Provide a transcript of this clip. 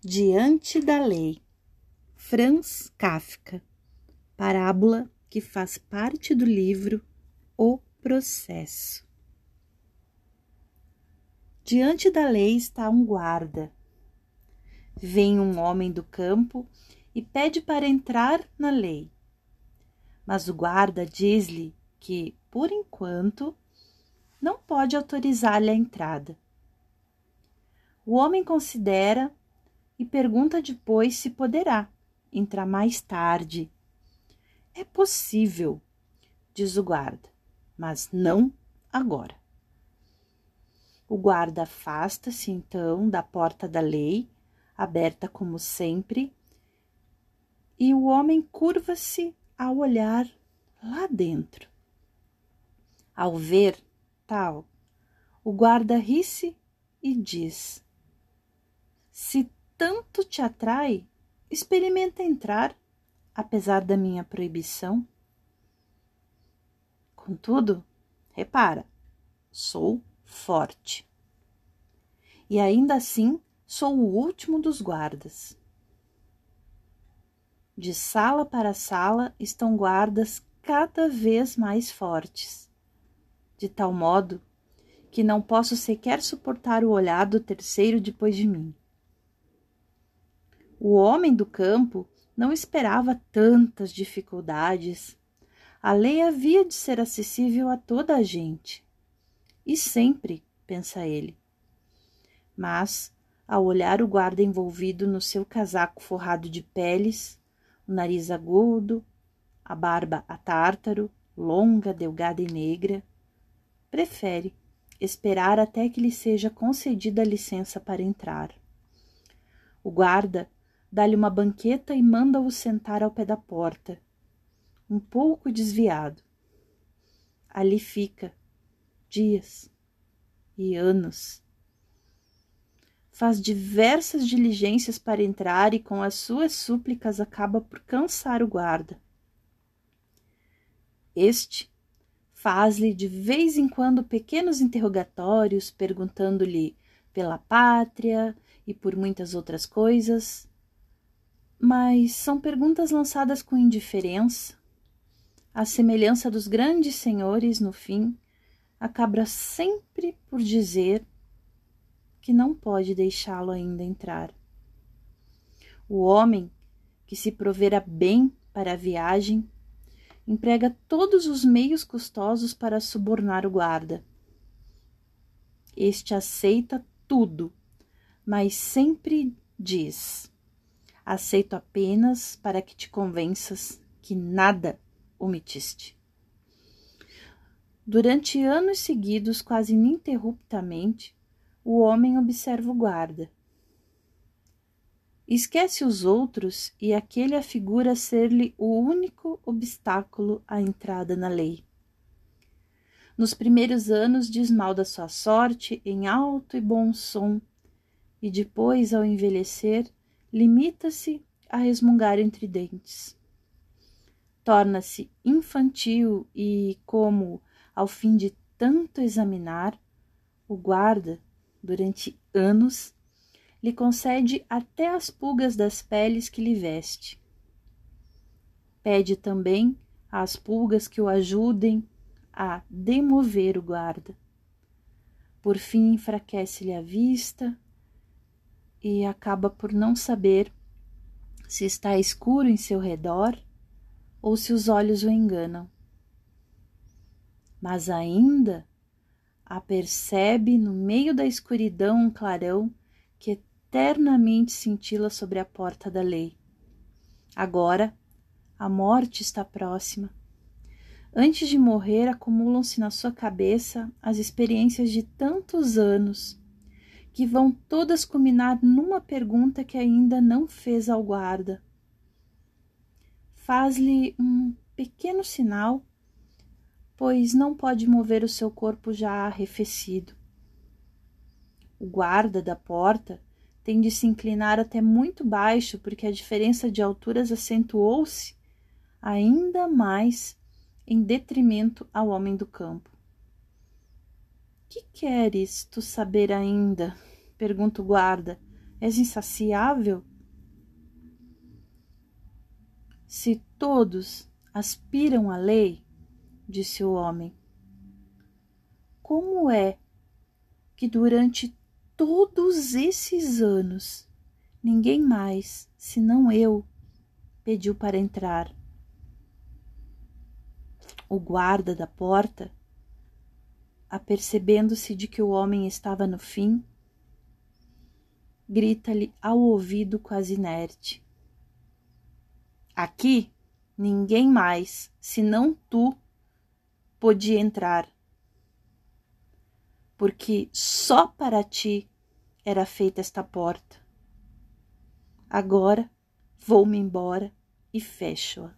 Diante da lei, Franz Kafka, parábola que faz parte do livro O Processo. Diante da lei está um guarda. Vem um homem do campo e pede para entrar na lei. Mas o guarda diz-lhe que, por enquanto, não pode autorizar-lhe a entrada. O homem considera e pergunta depois se poderá entrar mais tarde. É possível, diz o guarda, mas não agora. O guarda afasta-se então da porta da lei, aberta como sempre, e o homem curva-se ao olhar lá dentro. Ao ver tal, o guarda ri-se e diz: Se tanto te atrai, experimenta entrar, apesar da minha proibição. Contudo, repara, sou forte. E ainda assim sou o último dos guardas. De sala para sala estão guardas cada vez mais fortes, de tal modo que não posso sequer suportar o olhar do terceiro depois de mim. O homem do campo não esperava tantas dificuldades. A lei havia de ser acessível a toda a gente. E sempre, pensa ele. Mas, ao olhar o guarda envolvido no seu casaco forrado de peles, o nariz agudo, a barba a tártaro, longa, delgada e negra, prefere esperar até que lhe seja concedida a licença para entrar. O guarda dá-lhe uma banqueta e manda-o sentar ao pé da porta, um pouco desviado. Ali fica, dias e anos. Faz diversas diligências para entrar e, com as suas súplicas, acaba por cansar o guarda. Este faz-lhe de vez em quando pequenos interrogatórios, perguntando-lhe pela pátria e por muitas outras coisas, mas são perguntas lançadas com indiferença. A semelhança dos grandes senhores, no fim, acaba sempre por dizer que não pode deixá-lo ainda entrar. O homem que se provera bem para a viagem emprega todos os meios custosos para subornar o guarda. Este aceita tudo, mas sempre diz: aceito apenas para que te convenças que nada omitiste. Durante anos seguidos, quase ininterruptamente, o homem observa o guarda. Esquece os outros e aquele afigura ser-lhe o único obstáculo à entrada na lei. Nos primeiros anos diz mal da sua sorte em alto e bom som, e depois, ao envelhecer, limita-se a resmungar entre dentes. Torna-se infantil e, como, ao fim de tanto examinar, o guarda, durante anos, lhe concede até as pulgas das peles que lhe veste. Pede também às pulgas que o ajudem a demover o guarda. Por fim, enfraquece-lhe a vista e acaba por não saber se está escuro em seu redor ou se os olhos o enganam. Mas ainda apercebe no meio da escuridão um clarão que eternamente cintila sobre a porta da lei. Agora a morte está próxima. Antes de morrer, acumulam-se na sua cabeça as experiências de tantos anos que vão todas culminar numa pergunta que ainda não fez ao guarda. Faz-lhe um pequeno sinal, pois não pode mover o seu corpo já arrefecido. O guarda da porta tem de se inclinar até muito baixo, porque a diferença de alturas acentuou-se ainda mais em detrimento ao homem do campo. Que queres tu saber ainda? Pergunta o guarda, És insaciável? Se todos aspiram à lei, disse o homem, como é que durante todos esses anos ninguém mais, senão eu, pediu para entrar? O guarda da porta, apercebendo-se de que o homem estava no fim, grita-lhe ao ouvido quase inerte: Aqui ninguém mais, senão tu, podia entrar, porque só para ti era feita esta porta. Agora vou-me embora e fecho-a.